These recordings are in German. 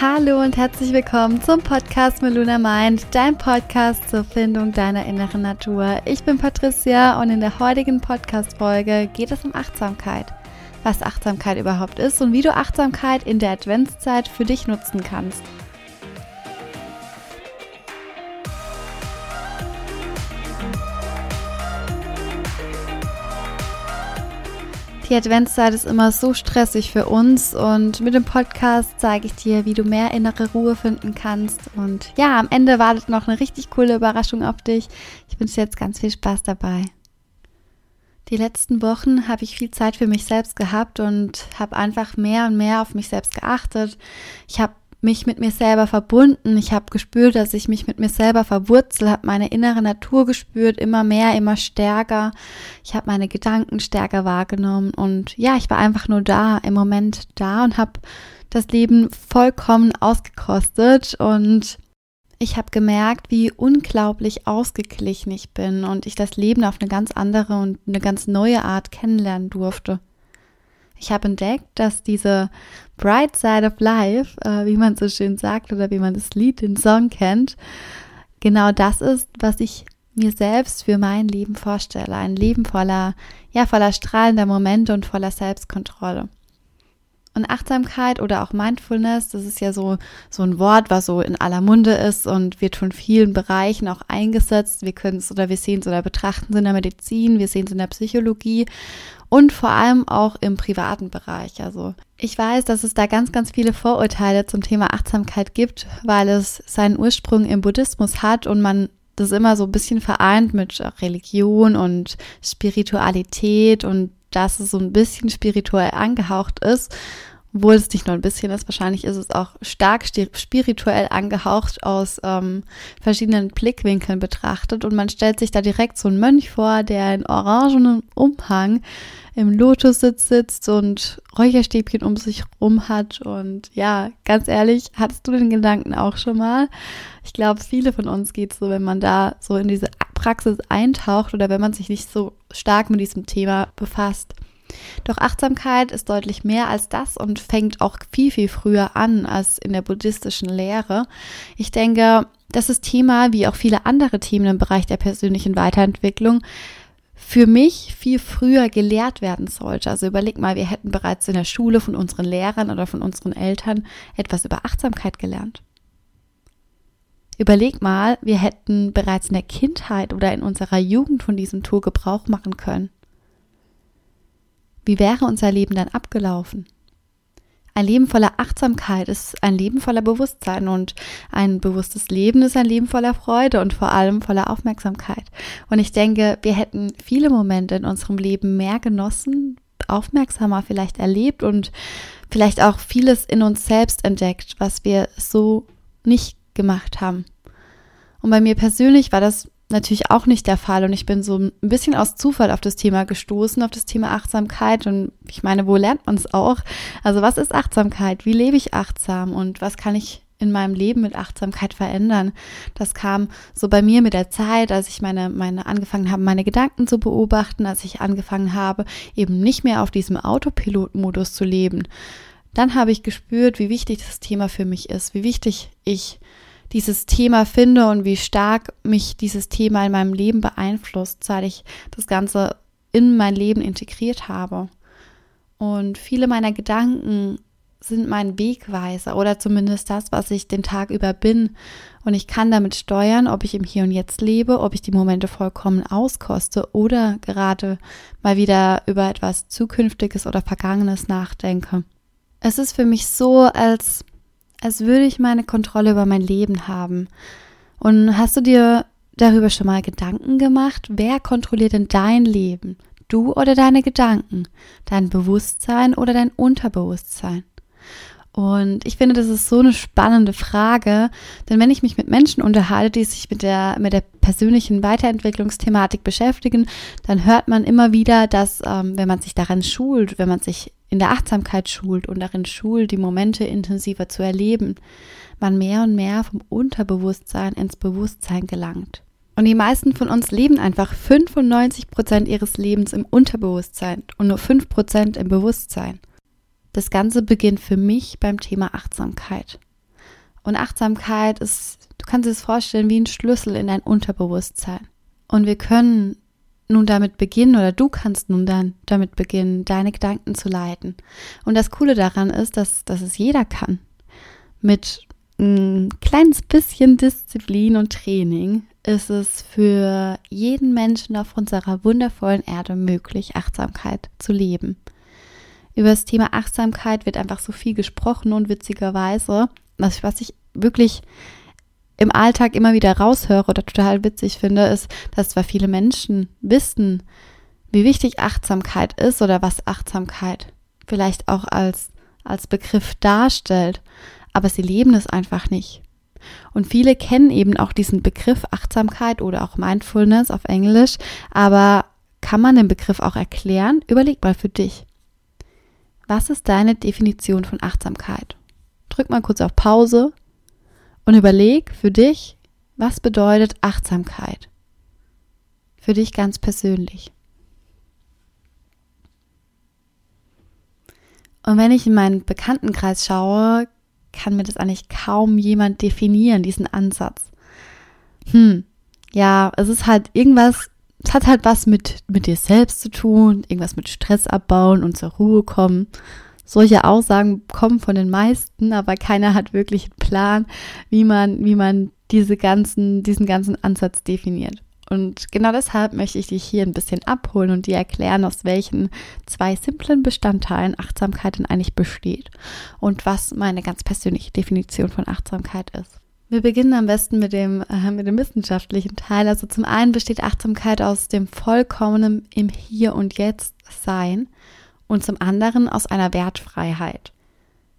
Hallo und herzlich willkommen zum Podcast Meluna Mind, dein Podcast zur Findung deiner inneren Natur. Ich bin Patricia und in der heutigen Podcast-Folge geht es um Achtsamkeit. Was Achtsamkeit überhaupt ist und wie du Achtsamkeit in der Adventszeit für dich nutzen kannst. Die Adventszeit ist immer so stressig für uns und mit dem Podcast zeige ich dir, wie du mehr innere Ruhe finden kannst. Und ja, am Ende wartet noch eine richtig coole Überraschung auf dich. Ich wünsche dir jetzt ganz viel Spaß dabei. Die letzten Wochen habe ich viel Zeit für mich selbst gehabt und habe einfach mehr und mehr auf mich selbst geachtet. Ich habe mich mit mir selber verbunden. Ich habe gespürt, dass ich mich mit mir selber verwurzel, habe meine innere Natur gespürt, immer mehr, immer stärker. Ich habe meine Gedanken stärker wahrgenommen und ja, ich war einfach nur da, im Moment da und habe das Leben vollkommen ausgekostet und ich habe gemerkt, wie unglaublich ausgeglichen ich bin und ich das Leben auf eine ganz andere und eine ganz neue Art kennenlernen durfte. Ich habe entdeckt, dass diese Bright Side of Life, äh, wie man so schön sagt oder wie man das Lied, den Song kennt, genau das ist, was ich mir selbst für mein Leben vorstelle. Ein Leben voller, ja, voller strahlender Momente und voller Selbstkontrolle. Und Achtsamkeit oder auch Mindfulness, das ist ja so, so ein Wort, was so in aller Munde ist und wird von vielen Bereichen auch eingesetzt. Wir können es oder wir sehen es oder betrachten es in der Medizin, wir sehen es in der Psychologie und vor allem auch im privaten Bereich. Also ich weiß, dass es da ganz, ganz viele Vorurteile zum Thema Achtsamkeit gibt, weil es seinen Ursprung im Buddhismus hat und man das immer so ein bisschen vereint mit Religion und Spiritualität und dass es so ein bisschen spirituell angehaucht ist obwohl es nicht nur ein bisschen ist, wahrscheinlich ist es auch stark spirituell angehaucht aus ähm, verschiedenen Blickwinkeln betrachtet und man stellt sich da direkt so einen Mönch vor, der in orangenen Umhang im Lotussitz sitzt und Räucherstäbchen um sich rum hat und ja, ganz ehrlich, hattest du den Gedanken auch schon mal? Ich glaube, viele von uns geht so, wenn man da so in diese Praxis eintaucht oder wenn man sich nicht so stark mit diesem Thema befasst. Doch Achtsamkeit ist deutlich mehr als das und fängt auch viel, viel früher an als in der buddhistischen Lehre. Ich denke, dass das Thema, wie auch viele andere Themen im Bereich der persönlichen Weiterentwicklung, für mich viel früher gelehrt werden sollte. Also überleg mal, wir hätten bereits in der Schule von unseren Lehrern oder von unseren Eltern etwas über Achtsamkeit gelernt. Überleg mal, wir hätten bereits in der Kindheit oder in unserer Jugend von diesem Tool Gebrauch machen können. Wie wäre unser Leben dann abgelaufen? Ein Leben voller Achtsamkeit ist ein Leben voller Bewusstsein und ein bewusstes Leben ist ein Leben voller Freude und vor allem voller Aufmerksamkeit. Und ich denke, wir hätten viele Momente in unserem Leben mehr genossen, aufmerksamer vielleicht erlebt und vielleicht auch vieles in uns selbst entdeckt, was wir so nicht gemacht haben. Und bei mir persönlich war das natürlich auch nicht der Fall und ich bin so ein bisschen aus Zufall auf das Thema gestoßen, auf das Thema Achtsamkeit und ich meine, wo lernt man es auch? Also was ist Achtsamkeit? Wie lebe ich achtsam und was kann ich in meinem Leben mit Achtsamkeit verändern? Das kam so bei mir mit der Zeit, als ich meine, meine angefangen habe, meine Gedanken zu beobachten, als ich angefangen habe, eben nicht mehr auf diesem Autopilot-Modus zu leben. Dann habe ich gespürt, wie wichtig das Thema für mich ist, wie wichtig ich dieses Thema finde und wie stark mich dieses Thema in meinem Leben beeinflusst, seit ich das Ganze in mein Leben integriert habe. Und viele meiner Gedanken sind mein Wegweiser oder zumindest das, was ich den Tag über bin. Und ich kann damit steuern, ob ich im Hier und Jetzt lebe, ob ich die Momente vollkommen auskoste oder gerade mal wieder über etwas Zukünftiges oder Vergangenes nachdenke. Es ist für mich so, als als würde ich meine Kontrolle über mein Leben haben. Und hast du dir darüber schon mal Gedanken gemacht? Wer kontrolliert denn dein Leben? Du oder deine Gedanken? Dein Bewusstsein oder dein Unterbewusstsein? Und ich finde, das ist so eine spannende Frage, denn wenn ich mich mit Menschen unterhalte, die sich mit der, mit der persönlichen Weiterentwicklungsthematik beschäftigen, dann hört man immer wieder, dass ähm, wenn man sich daran schult, wenn man sich in der Achtsamkeit schult und darin schult, die Momente intensiver zu erleben, man mehr und mehr vom Unterbewusstsein ins Bewusstsein gelangt. Und die meisten von uns leben einfach 95 Prozent ihres Lebens im Unterbewusstsein und nur 5 Prozent im Bewusstsein. Das Ganze beginnt für mich beim Thema Achtsamkeit. Und Achtsamkeit ist, du kannst dir das vorstellen, wie ein Schlüssel in dein Unterbewusstsein. Und wir können nun damit beginnen oder du kannst nun dann damit beginnen, deine Gedanken zu leiten. Und das Coole daran ist, dass, dass es jeder kann. Mit ein kleines bisschen Disziplin und Training ist es für jeden Menschen auf unserer wundervollen Erde möglich, Achtsamkeit zu leben. Über das Thema Achtsamkeit wird einfach so viel gesprochen und witzigerweise, was ich wirklich im Alltag immer wieder raushöre oder total witzig finde, ist, dass zwar viele Menschen wissen, wie wichtig Achtsamkeit ist oder was Achtsamkeit vielleicht auch als, als Begriff darstellt, aber sie leben es einfach nicht. Und viele kennen eben auch diesen Begriff Achtsamkeit oder auch Mindfulness auf Englisch, aber kann man den Begriff auch erklären? Überleg mal für dich. Was ist deine Definition von Achtsamkeit? Drück mal kurz auf Pause und überleg für dich, was bedeutet Achtsamkeit? Für dich ganz persönlich. Und wenn ich in meinen Bekanntenkreis schaue, kann mir das eigentlich kaum jemand definieren, diesen Ansatz. Hm, ja, es ist halt irgendwas, es hat halt was mit, mit dir selbst zu tun, irgendwas mit Stress abbauen und zur Ruhe kommen. Solche Aussagen kommen von den meisten, aber keiner hat wirklich einen Plan, wie man, wie man diese ganzen, diesen ganzen Ansatz definiert. Und genau deshalb möchte ich dich hier ein bisschen abholen und dir erklären, aus welchen zwei simplen Bestandteilen Achtsamkeit denn eigentlich besteht und was meine ganz persönliche Definition von Achtsamkeit ist. Wir beginnen am besten mit dem, äh, mit dem wissenschaftlichen Teil. Also zum einen besteht Achtsamkeit aus dem vollkommenen im Hier und Jetzt Sein und zum anderen aus einer Wertfreiheit.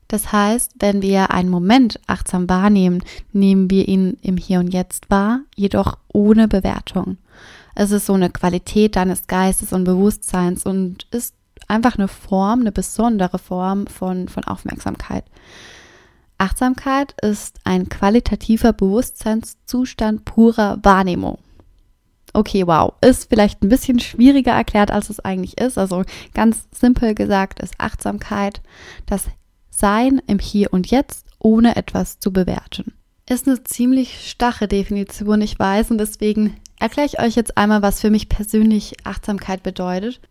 Das heißt, wenn wir einen Moment achtsam wahrnehmen, nehmen wir ihn im Hier und Jetzt wahr, jedoch ohne Bewertung. Es ist so eine Qualität deines Geistes und Bewusstseins und ist einfach eine Form, eine besondere Form von, von Aufmerksamkeit. Achtsamkeit ist ein qualitativer Bewusstseinszustand purer Wahrnehmung. Okay, wow. Ist vielleicht ein bisschen schwieriger erklärt, als es eigentlich ist. Also ganz simpel gesagt ist Achtsamkeit das Sein im Hier und Jetzt, ohne etwas zu bewerten. Ist eine ziemlich stache Definition, ich weiß, und deswegen erkläre ich euch jetzt einmal, was für mich persönlich Achtsamkeit bedeutet.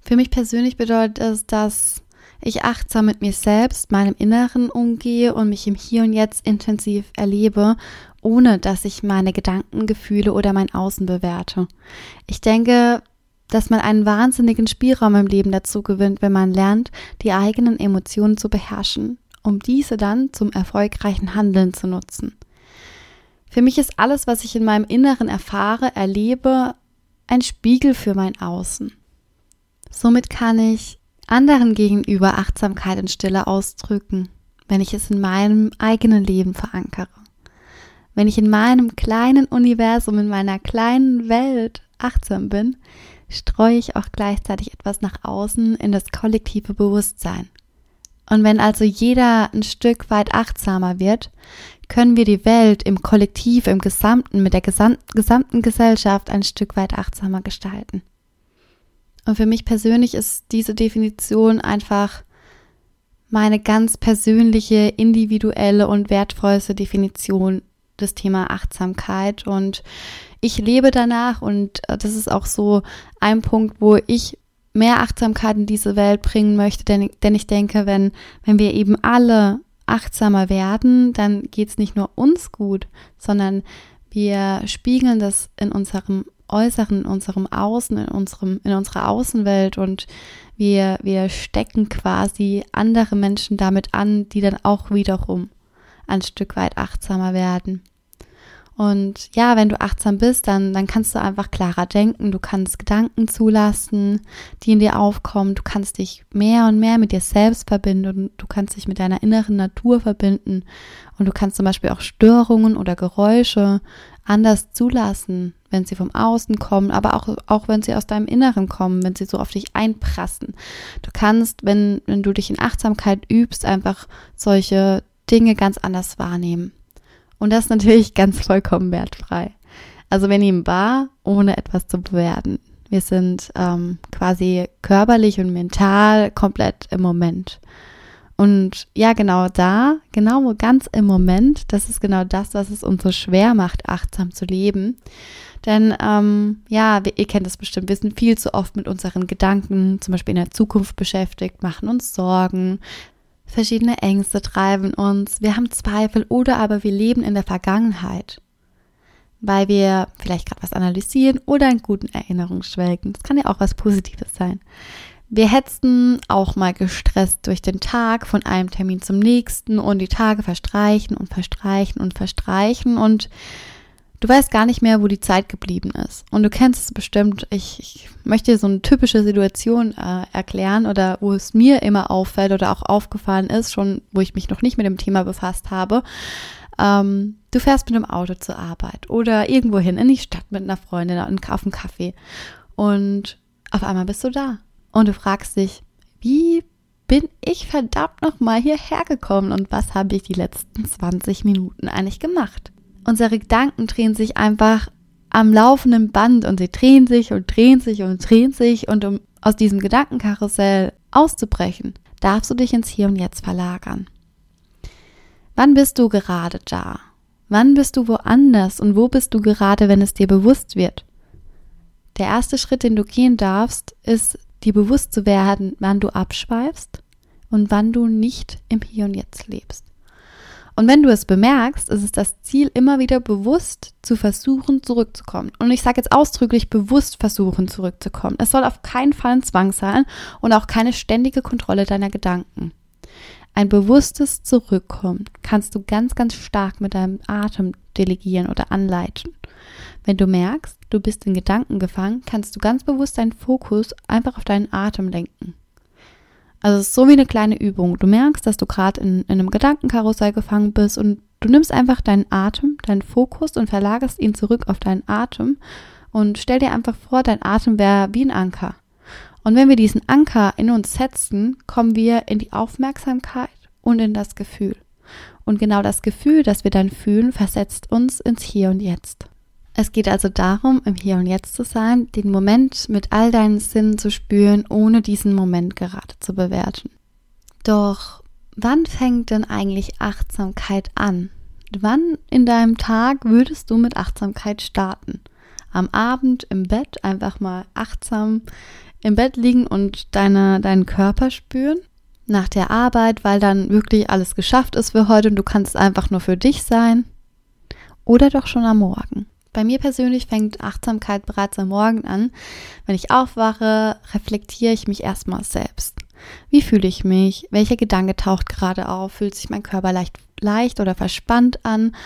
Für mich persönlich bedeutet es, dass ich achtsam mit mir selbst, meinem Inneren umgehe und mich im Hier und Jetzt intensiv erlebe ohne dass ich meine Gedanken, Gefühle oder mein Außen bewerte. Ich denke, dass man einen wahnsinnigen Spielraum im Leben dazu gewinnt, wenn man lernt, die eigenen Emotionen zu beherrschen, um diese dann zum erfolgreichen Handeln zu nutzen. Für mich ist alles, was ich in meinem Inneren erfahre, erlebe, ein Spiegel für mein Außen. Somit kann ich anderen gegenüber Achtsamkeit in Stille ausdrücken, wenn ich es in meinem eigenen Leben verankere. Wenn ich in meinem kleinen Universum, in meiner kleinen Welt achtsam bin, streue ich auch gleichzeitig etwas nach außen in das kollektive Bewusstsein. Und wenn also jeder ein Stück weit achtsamer wird, können wir die Welt im Kollektiv, im Gesamten, mit der gesamten Gesellschaft ein Stück weit achtsamer gestalten. Und für mich persönlich ist diese Definition einfach meine ganz persönliche, individuelle und wertvollste Definition das Thema Achtsamkeit. Und ich lebe danach und äh, das ist auch so ein Punkt, wo ich mehr Achtsamkeit in diese Welt bringen möchte, denn, denn ich denke, wenn, wenn wir eben alle achtsamer werden, dann geht es nicht nur uns gut, sondern wir spiegeln das in unserem Äußeren, in unserem Außen, in unserem, in unserer Außenwelt und wir, wir stecken quasi andere Menschen damit an, die dann auch wiederum ein Stück weit achtsamer werden. Und ja, wenn du achtsam bist, dann, dann kannst du einfach klarer denken, du kannst Gedanken zulassen, die in dir aufkommen, du kannst dich mehr und mehr mit dir selbst verbinden du kannst dich mit deiner inneren Natur verbinden und du kannst zum Beispiel auch Störungen oder Geräusche anders zulassen, wenn sie vom Außen kommen, aber auch, auch wenn sie aus deinem Inneren kommen, wenn sie so auf dich einprassen. Du kannst, wenn, wenn du dich in Achtsamkeit übst, einfach solche Dinge ganz anders wahrnehmen. Und das natürlich ganz vollkommen wertfrei. Also wir nehmen wahr, ohne etwas zu bewerten. Wir sind ähm, quasi körperlich und mental komplett im Moment. Und ja, genau da, genau ganz im Moment, das ist genau das, was es uns so schwer macht, achtsam zu leben. Denn ähm, ja, ihr kennt es bestimmt, wir sind viel zu oft mit unseren Gedanken, zum Beispiel in der Zukunft beschäftigt, machen uns Sorgen, verschiedene Ängste treiben uns, wir haben Zweifel oder aber wir leben in der Vergangenheit, weil wir vielleicht gerade was analysieren oder in guten Erinnerungen schwelgen. Das kann ja auch was Positives sein. Wir hetzen auch mal gestresst durch den Tag von einem Termin zum nächsten und die Tage verstreichen und verstreichen und verstreichen und du weißt gar nicht mehr, wo die Zeit geblieben ist. Und du kennst es bestimmt. Ich, ich möchte dir so eine typische Situation äh, erklären oder wo es mir immer auffällt oder auch aufgefallen ist, schon wo ich mich noch nicht mit dem Thema befasst habe. Ähm, du fährst mit dem Auto zur Arbeit oder irgendwo hin in die Stadt mit einer Freundin auf einen Kaffee und auf einmal bist du da und du fragst dich, wie bin ich verdammt nochmal hierher gekommen und was habe ich die letzten 20 Minuten eigentlich gemacht? Unsere Gedanken drehen sich einfach am laufenden Band und sie drehen sich und drehen sich und drehen sich und um aus diesem Gedankenkarussell auszubrechen, darfst du dich ins Hier und Jetzt verlagern. Wann bist du gerade da? Wann bist du woanders und wo bist du gerade, wenn es dir bewusst wird? Der erste Schritt, den du gehen darfst, ist dir bewusst zu werden, wann du abschweifst und wann du nicht im Hier und Jetzt lebst. Und wenn du es bemerkst, ist es das Ziel, immer wieder bewusst zu versuchen, zurückzukommen. Und ich sage jetzt ausdrücklich bewusst versuchen, zurückzukommen. Es soll auf keinen Fall ein Zwang sein und auch keine ständige Kontrolle deiner Gedanken. Ein bewusstes Zurückkommen kannst du ganz, ganz stark mit deinem Atem delegieren oder anleiten. Wenn du merkst, du bist in Gedanken gefangen, kannst du ganz bewusst deinen Fokus einfach auf deinen Atem lenken. Also es ist so wie eine kleine Übung. Du merkst, dass du gerade in, in einem Gedankenkarussell gefangen bist und du nimmst einfach deinen Atem, deinen Fokus und verlagerst ihn zurück auf deinen Atem und stell dir einfach vor, dein Atem wäre wie ein Anker. Und wenn wir diesen Anker in uns setzen, kommen wir in die Aufmerksamkeit und in das Gefühl. Und genau das Gefühl, das wir dann fühlen, versetzt uns ins Hier und Jetzt. Es geht also darum, im Hier und Jetzt zu sein, den Moment mit all deinen Sinnen zu spüren, ohne diesen Moment gerade zu bewerten. Doch wann fängt denn eigentlich Achtsamkeit an? Wann in deinem Tag würdest du mit Achtsamkeit starten? Am Abend im Bett einfach mal achtsam im Bett liegen und deine, deinen Körper spüren? Nach der Arbeit, weil dann wirklich alles geschafft ist für heute und du kannst einfach nur für dich sein? Oder doch schon am Morgen? Bei mir persönlich fängt Achtsamkeit bereits am Morgen an. Wenn ich aufwache, reflektiere ich mich erstmal selbst. Wie fühle ich mich? Welcher Gedanke taucht gerade auf? Fühlt sich mein Körper leicht, leicht oder verspannt an?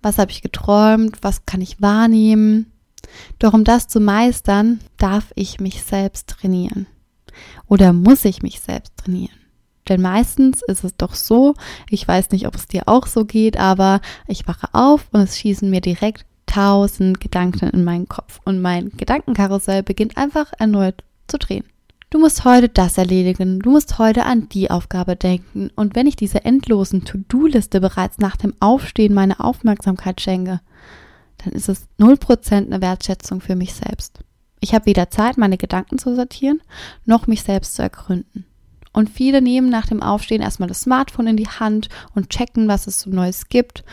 Was habe ich geträumt? Was kann ich wahrnehmen? Doch um das zu meistern, darf ich mich selbst trainieren. Oder muss ich mich selbst trainieren? Denn meistens ist es doch so, ich weiß nicht, ob es dir auch so geht, aber ich wache auf und es schießen mir direkt tausend Gedanken in meinen Kopf und mein Gedankenkarussell beginnt einfach erneut zu drehen. Du musst heute das erledigen, du musst heute an die Aufgabe denken und wenn ich diese endlosen To-Do-Liste bereits nach dem Aufstehen meine Aufmerksamkeit schenke, dann ist es 0% eine Wertschätzung für mich selbst. Ich habe weder Zeit, meine Gedanken zu sortieren, noch mich selbst zu ergründen. Und viele nehmen nach dem Aufstehen erstmal das Smartphone in die Hand und checken, was es so Neues gibt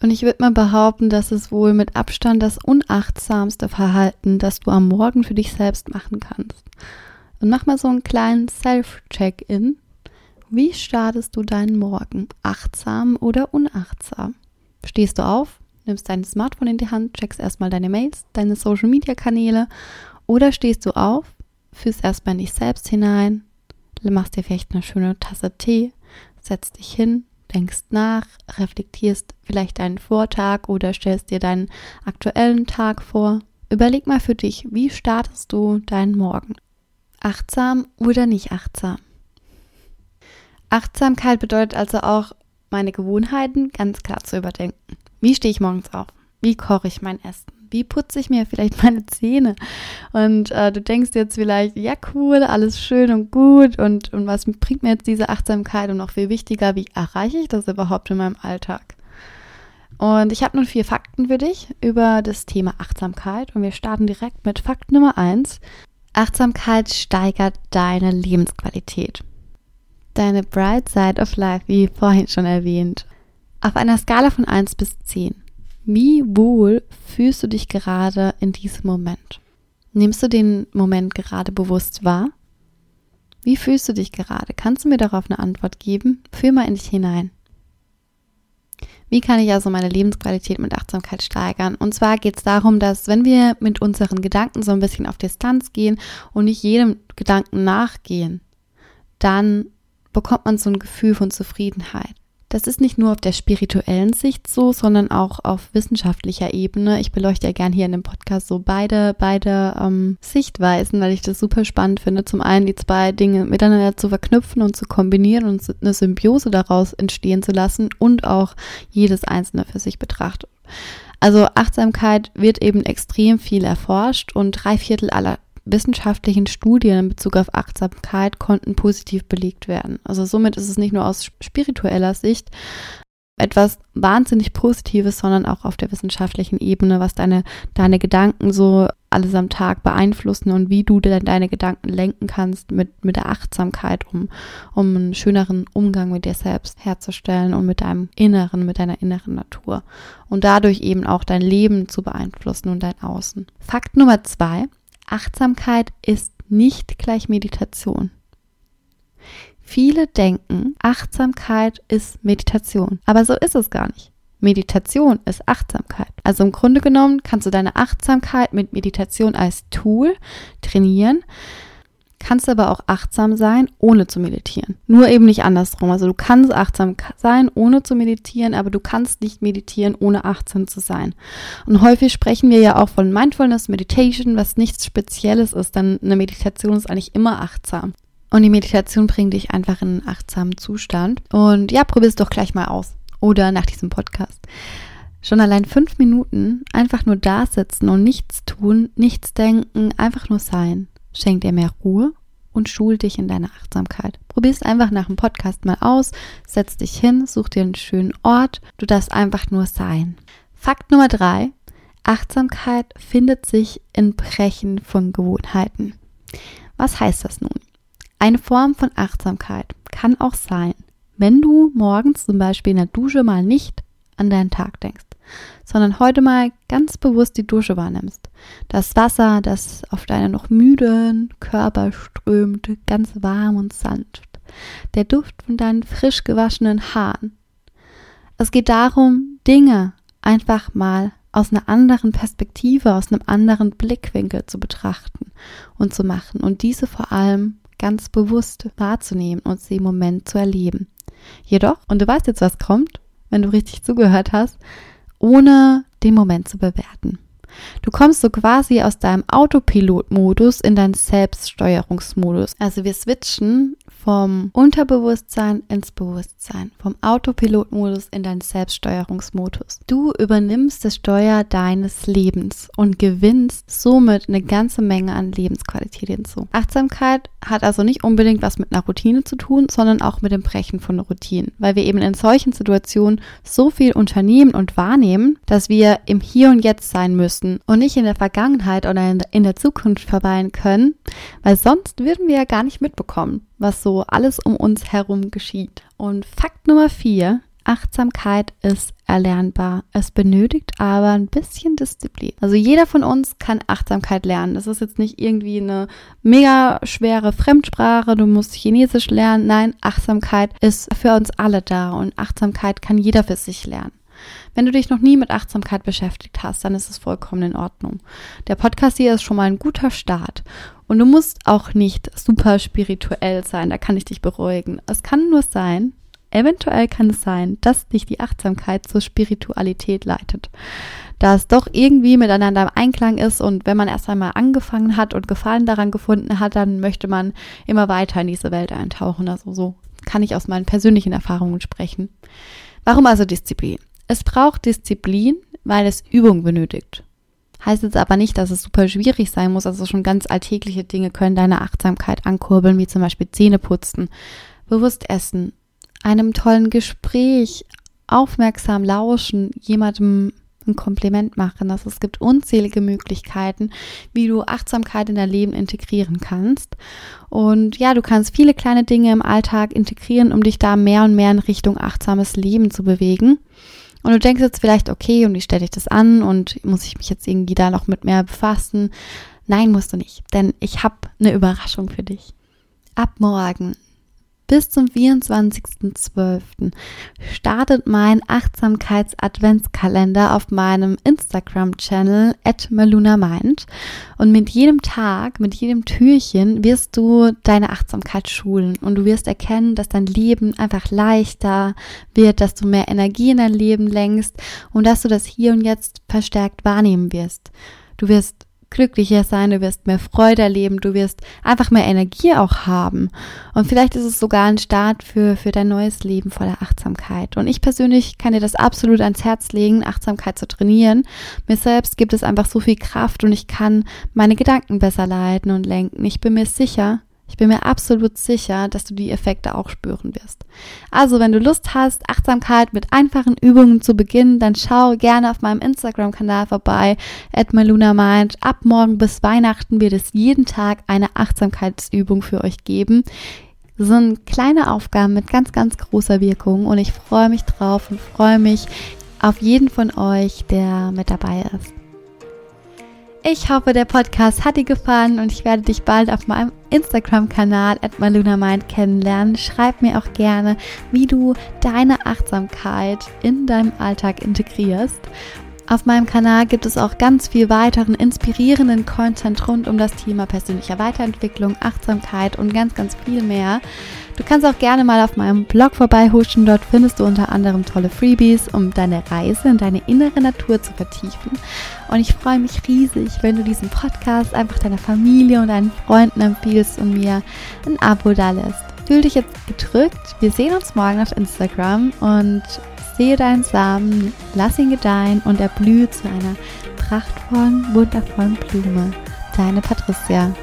und ich würde mal behaupten, dass es wohl mit Abstand das unachtsamste Verhalten, das du am Morgen für dich selbst machen kannst. Und mach mal so einen kleinen Self-Check-In. Wie startest du deinen Morgen? Achtsam oder unachtsam? Stehst du auf, nimmst dein Smartphone in die Hand, checkst erstmal deine Mails, deine Social-Media-Kanäle oder stehst du auf, fühlst erstmal in dich selbst hinein, machst dir vielleicht eine schöne Tasse Tee, setzt dich hin, denkst nach, reflektierst vielleicht deinen Vortag oder stellst dir deinen aktuellen Tag vor. Überleg mal für dich, wie startest du deinen Morgen? Achtsam oder nicht achtsam? Achtsamkeit bedeutet also auch, meine Gewohnheiten ganz klar zu überdenken. Wie stehe ich morgens auf? Wie koche ich mein Essen? Wie putze ich mir vielleicht meine Zähne? Und äh, du denkst jetzt vielleicht, ja cool, alles schön und gut und, und was bringt mir jetzt diese Achtsamkeit und noch viel wichtiger, wie erreiche ich das überhaupt in meinem Alltag? Und ich habe nun vier Fakten für dich über das Thema Achtsamkeit und wir starten direkt mit Fakt Nummer eins. Achtsamkeit steigert deine Lebensqualität. deine Bright Side of Life, wie vorhin schon erwähnt. Auf einer Skala von 1 bis 10. Wie wohl fühlst du dich gerade in diesem Moment? Nimmst du den Moment gerade bewusst wahr? Wie fühlst du dich gerade? Kannst du mir darauf eine Antwort geben? Fühl mal in dich hinein. Wie kann ich also meine Lebensqualität mit Achtsamkeit steigern? Und zwar geht es darum, dass wenn wir mit unseren Gedanken so ein bisschen auf Distanz gehen und nicht jedem Gedanken nachgehen, dann bekommt man so ein Gefühl von Zufriedenheit. Das ist nicht nur auf der spirituellen Sicht so, sondern auch auf wissenschaftlicher Ebene. Ich beleuchte ja gern hier in dem Podcast so beide, beide ähm, Sichtweisen, weil ich das super spannend finde. Zum einen die zwei Dinge miteinander zu verknüpfen und zu kombinieren und eine Symbiose daraus entstehen zu lassen und auch jedes einzelne für sich betrachtet. Also Achtsamkeit wird eben extrem viel erforscht und drei Viertel aller wissenschaftlichen Studien in Bezug auf Achtsamkeit konnten positiv belegt werden. Also somit ist es nicht nur aus spiritueller Sicht etwas wahnsinnig Positives, sondern auch auf der wissenschaftlichen Ebene, was deine, deine Gedanken so alles am Tag beeinflussen und wie du denn deine Gedanken lenken kannst mit, mit der Achtsamkeit, um, um einen schöneren Umgang mit dir selbst herzustellen und mit deinem Inneren, mit deiner inneren Natur. Und dadurch eben auch dein Leben zu beeinflussen und dein Außen. Fakt Nummer zwei. Achtsamkeit ist nicht gleich Meditation. Viele denken, Achtsamkeit ist Meditation, aber so ist es gar nicht. Meditation ist Achtsamkeit. Also im Grunde genommen kannst du deine Achtsamkeit mit Meditation als Tool trainieren, kannst aber auch achtsam sein, ohne zu meditieren. Nur eben nicht andersrum. Also du kannst achtsam sein, ohne zu meditieren, aber du kannst nicht meditieren, ohne achtsam zu sein. Und häufig sprechen wir ja auch von Mindfulness, Meditation, was nichts Spezielles ist, denn eine Meditation ist eigentlich immer achtsam. Und die Meditation bringt dich einfach in einen achtsamen Zustand. Und ja, probier es doch gleich mal aus. Oder nach diesem Podcast. Schon allein fünf Minuten einfach nur da sitzen und nichts tun, nichts denken, einfach nur sein schenkt dir mehr Ruhe und schul dich in deiner Achtsamkeit. Probier es einfach nach dem Podcast mal aus, setz dich hin, such dir einen schönen Ort, du darfst einfach nur sein. Fakt Nummer drei, Achtsamkeit findet sich in Brechen von Gewohnheiten. Was heißt das nun? Eine Form von Achtsamkeit kann auch sein, wenn du morgens zum Beispiel in der Dusche mal nicht an deinen Tag denkst sondern heute mal ganz bewusst die Dusche wahrnimmst. Das Wasser, das auf deinen noch müden Körper strömt, ganz warm und sanft. Der Duft von deinen frisch gewaschenen Haaren. Es geht darum, Dinge einfach mal aus einer anderen Perspektive, aus einem anderen Blickwinkel zu betrachten und zu machen und diese vor allem ganz bewusst wahrzunehmen und sie im Moment zu erleben. Jedoch, und du weißt jetzt, was kommt, wenn du richtig zugehört hast, ohne den Moment zu bewerten. Du kommst so quasi aus deinem Autopilot-Modus in deinen Selbststeuerungsmodus. Also wir switchen vom Unterbewusstsein ins Bewusstsein, vom Autopilot-Modus in deinen Selbststeuerungsmodus. Du übernimmst das Steuer deines Lebens und gewinnst somit eine ganze Menge an Lebensqualität hinzu. Achtsamkeit hat also nicht unbedingt was mit einer Routine zu tun, sondern auch mit dem Brechen von Routinen, weil wir eben in solchen Situationen so viel unternehmen und wahrnehmen, dass wir im Hier und Jetzt sein müssen und nicht in der Vergangenheit oder in der Zukunft verweilen können, weil sonst würden wir ja gar nicht mitbekommen, was so alles um uns herum geschieht. Und Fakt Nummer vier, Achtsamkeit ist erlernbar. Es benötigt aber ein bisschen Disziplin. Also jeder von uns kann Achtsamkeit lernen. Das ist jetzt nicht irgendwie eine mega schwere Fremdsprache, du musst Chinesisch lernen. Nein, Achtsamkeit ist für uns alle da und Achtsamkeit kann jeder für sich lernen. Wenn du dich noch nie mit Achtsamkeit beschäftigt hast, dann ist es vollkommen in Ordnung. Der Podcast hier ist schon mal ein guter Start. Und du musst auch nicht super spirituell sein, da kann ich dich beruhigen. Es kann nur sein, eventuell kann es sein, dass dich die Achtsamkeit zur Spiritualität leitet. Da es doch irgendwie miteinander im Einklang ist und wenn man erst einmal angefangen hat und Gefallen daran gefunden hat, dann möchte man immer weiter in diese Welt eintauchen. Also so kann ich aus meinen persönlichen Erfahrungen sprechen. Warum also Disziplin? Es braucht Disziplin, weil es Übung benötigt. Heißt jetzt aber nicht, dass es super schwierig sein muss. Also schon ganz alltägliche Dinge können deine Achtsamkeit ankurbeln, wie zum Beispiel Zähne putzen, bewusst essen, einem tollen Gespräch aufmerksam lauschen, jemandem ein Kompliment machen. Also es gibt unzählige Möglichkeiten, wie du Achtsamkeit in dein Leben integrieren kannst. Und ja, du kannst viele kleine Dinge im Alltag integrieren, um dich da mehr und mehr in Richtung achtsames Leben zu bewegen. Und du denkst jetzt vielleicht, okay, und wie stelle ich das an und muss ich mich jetzt irgendwie da noch mit mehr befassen? Nein, musst du nicht, denn ich habe eine Überraschung für dich. Ab morgen bis zum 24.12. startet mein Achtsamkeits-Adventskalender auf meinem Instagram-Channel at malunamind. Und mit jedem Tag, mit jedem Türchen wirst du deine Achtsamkeit schulen und du wirst erkennen, dass dein Leben einfach leichter wird, dass du mehr Energie in dein Leben lenkst und dass du das hier und jetzt verstärkt wahrnehmen wirst. Du wirst glücklicher sein, du wirst mehr Freude erleben, du wirst einfach mehr Energie auch haben. Und vielleicht ist es sogar ein Start für, für dein neues Leben voller Achtsamkeit. Und ich persönlich kann dir das absolut ans Herz legen, Achtsamkeit zu trainieren. Mir selbst gibt es einfach so viel Kraft und ich kann meine Gedanken besser leiten und lenken. Ich bin mir sicher, ich bin mir absolut sicher, dass du die Effekte auch spüren wirst. Also, wenn du Lust hast, Achtsamkeit mit einfachen Übungen zu beginnen, dann schau gerne auf meinem Instagram-Kanal vorbei, at malunamind. Ab morgen bis Weihnachten wird es jeden Tag eine Achtsamkeitsübung für euch geben. Das sind kleine Aufgaben mit ganz, ganz großer Wirkung und ich freue mich drauf und freue mich auf jeden von euch, der mit dabei ist. Ich hoffe, der Podcast hat dir gefallen und ich werde dich bald auf meinem Instagram-Kanal at malunamind kennenlernen. Schreib mir auch gerne, wie du deine Achtsamkeit in deinem Alltag integrierst. Auf meinem Kanal gibt es auch ganz viel weiteren inspirierenden Content rund um das Thema persönlicher Weiterentwicklung, Achtsamkeit und ganz, ganz viel mehr. Du kannst auch gerne mal auf meinem Blog vorbeihuschen. Dort findest du unter anderem tolle Freebies, um deine Reise in deine innere Natur zu vertiefen. Und ich freue mich riesig, wenn du diesen Podcast einfach deiner Familie und deinen Freunden empfiehlst und mir ein Abo da lässt. Fühl dich jetzt gedrückt. Wir sehen uns morgen auf Instagram und sehe deinen Samen, lass ihn gedeihen und erblühe zu einer prachtvollen, wundervollen Blume. Deine Patricia.